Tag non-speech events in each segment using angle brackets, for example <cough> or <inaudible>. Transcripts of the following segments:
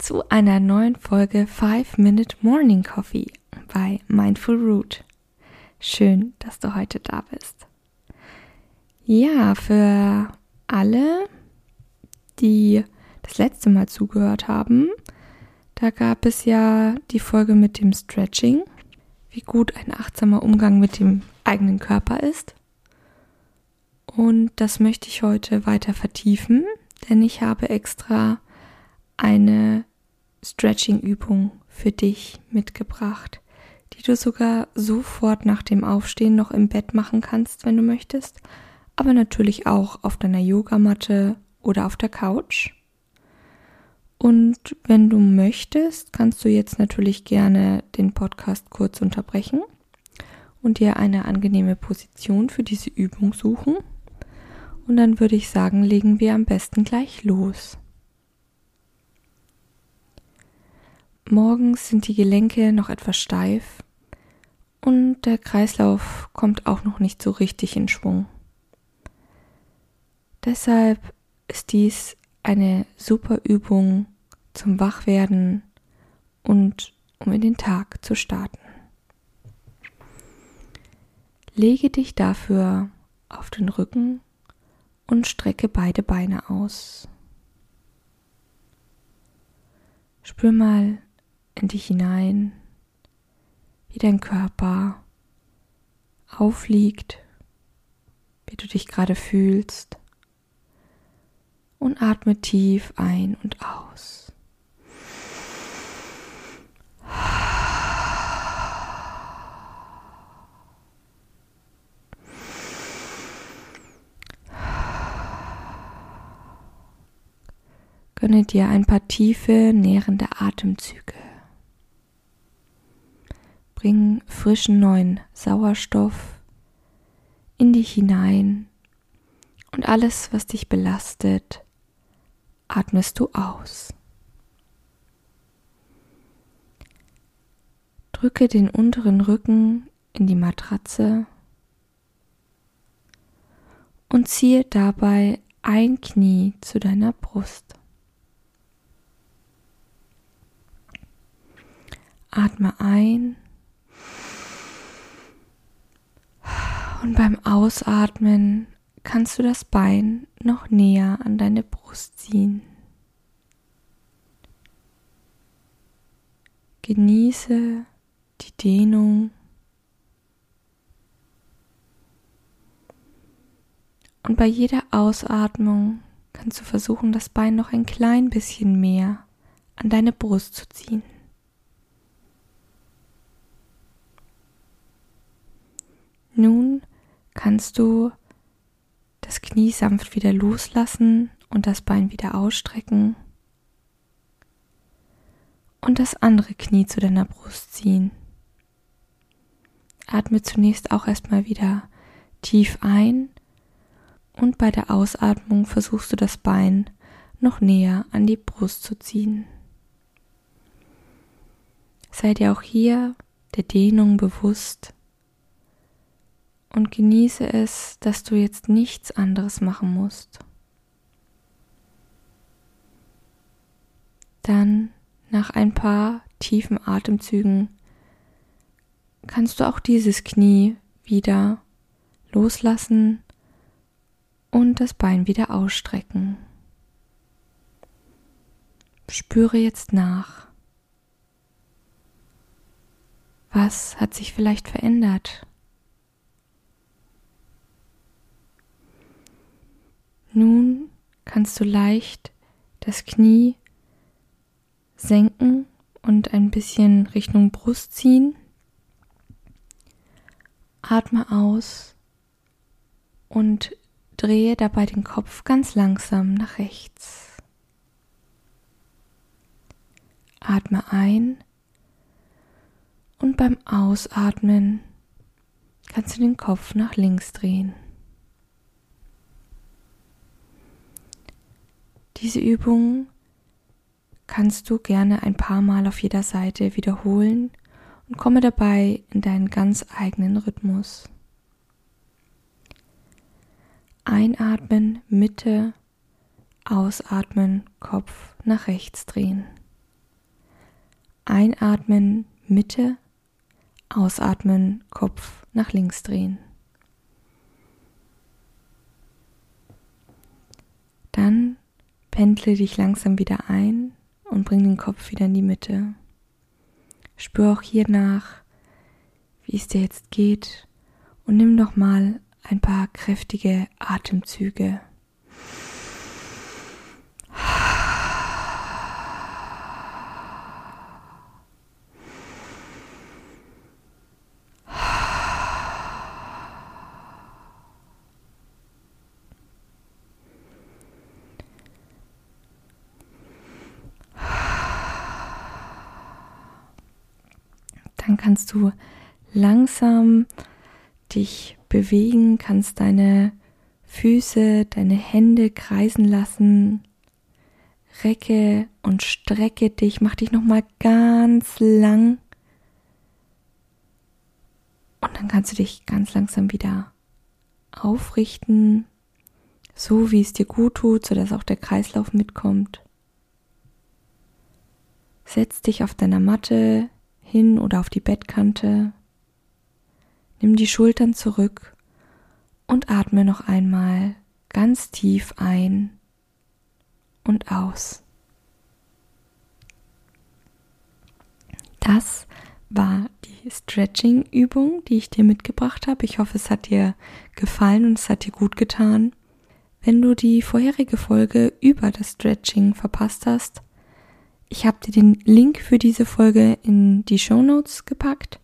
zu einer neuen Folge 5 Minute Morning Coffee bei Mindful Root. Schön, dass du heute da bist. Ja, für alle, die das letzte Mal zugehört haben, da gab es ja die Folge mit dem Stretching, wie gut ein achtsamer Umgang mit dem eigenen Körper ist. Und das möchte ich heute weiter vertiefen, denn ich habe extra eine Stretching-Übung für dich mitgebracht, die du sogar sofort nach dem Aufstehen noch im Bett machen kannst, wenn du möchtest aber natürlich auch auf deiner Yogamatte oder auf der Couch. Und wenn du möchtest, kannst du jetzt natürlich gerne den Podcast kurz unterbrechen und dir eine angenehme Position für diese Übung suchen. Und dann würde ich sagen, legen wir am besten gleich los. Morgens sind die Gelenke noch etwas steif und der Kreislauf kommt auch noch nicht so richtig in Schwung. Deshalb ist dies eine super Übung zum Wachwerden und um in den Tag zu starten. Lege dich dafür auf den Rücken und strecke beide Beine aus. Spür mal in dich hinein, wie dein Körper aufliegt, wie du dich gerade fühlst und atme tief ein und aus. Gönne dir ein paar tiefe, nährende Atemzüge. Bring frischen neuen Sauerstoff in dich hinein und alles, was dich belastet, atmest du aus. Drücke den unteren Rücken in die Matratze und ziehe dabei ein Knie zu deiner Brust. Atme ein und beim Ausatmen kannst du das Bein noch näher an deine Brust ziehen. Genieße die Dehnung und bei jeder Ausatmung kannst du versuchen, das Bein noch ein klein bisschen mehr an deine Brust zu ziehen. Nun kannst du das Knie sanft wieder loslassen und das Bein wieder ausstrecken und das andere Knie zu deiner Brust ziehen. Atme zunächst auch erstmal wieder tief ein und bei der Ausatmung versuchst du das Bein noch näher an die Brust zu ziehen. Sei dir auch hier der Dehnung bewusst und genieße es, dass du jetzt nichts anderes machen musst. Dann, nach ein paar tiefen Atemzügen, kannst du auch dieses Knie wieder loslassen und das Bein wieder ausstrecken. Spüre jetzt nach. Was hat sich vielleicht verändert? Nun kannst du leicht das Knie senken und ein bisschen Richtung Brust ziehen. Atme aus und drehe dabei den Kopf ganz langsam nach rechts. Atme ein Und beim Ausatmen kannst du den Kopf nach links drehen. Diese Übung kannst du gerne ein paar Mal auf jeder Seite wiederholen und komme dabei in deinen ganz eigenen Rhythmus. Einatmen, Mitte, ausatmen, Kopf nach rechts drehen. Einatmen, Mitte, ausatmen, Kopf nach links drehen. Dann pendle dich langsam wieder ein und bring den Kopf wieder in die Mitte. Spür auch hier nach, wie es dir jetzt geht und nimm noch mal ein paar kräftige Atemzüge. Dann kannst du langsam dich bewegen, kannst deine Füße, deine Hände kreisen lassen. Recke und strecke dich, mach dich nochmal ganz lang. Und dann kannst du dich ganz langsam wieder aufrichten, so wie es dir gut tut, sodass auch der Kreislauf mitkommt. Setz dich auf deiner Matte hin oder auf die Bettkante. Nimm die Schultern zurück und atme noch einmal ganz tief ein und aus. Das war die Stretching-Übung, die ich dir mitgebracht habe. Ich hoffe, es hat dir gefallen und es hat dir gut getan. Wenn du die vorherige Folge über das Stretching verpasst hast, ich habe dir den Link für diese Folge in die Show Notes gepackt.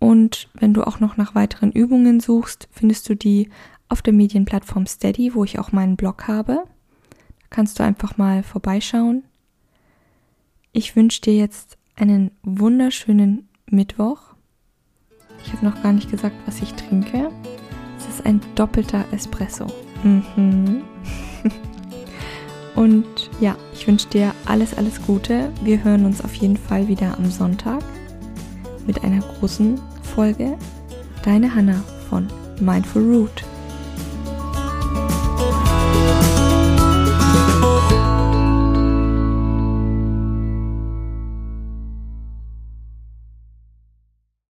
Und wenn du auch noch nach weiteren Übungen suchst, findest du die auf der Medienplattform Steady, wo ich auch meinen Blog habe. Da kannst du einfach mal vorbeischauen. Ich wünsche dir jetzt einen wunderschönen Mittwoch. Ich habe noch gar nicht gesagt, was ich trinke. Es ist ein doppelter Espresso. Mhm. <laughs> Und ja, ich wünsche dir alles, alles Gute. Wir hören uns auf jeden Fall wieder am Sonntag mit einer großen Folge. Deine Hanna von Mindful Root.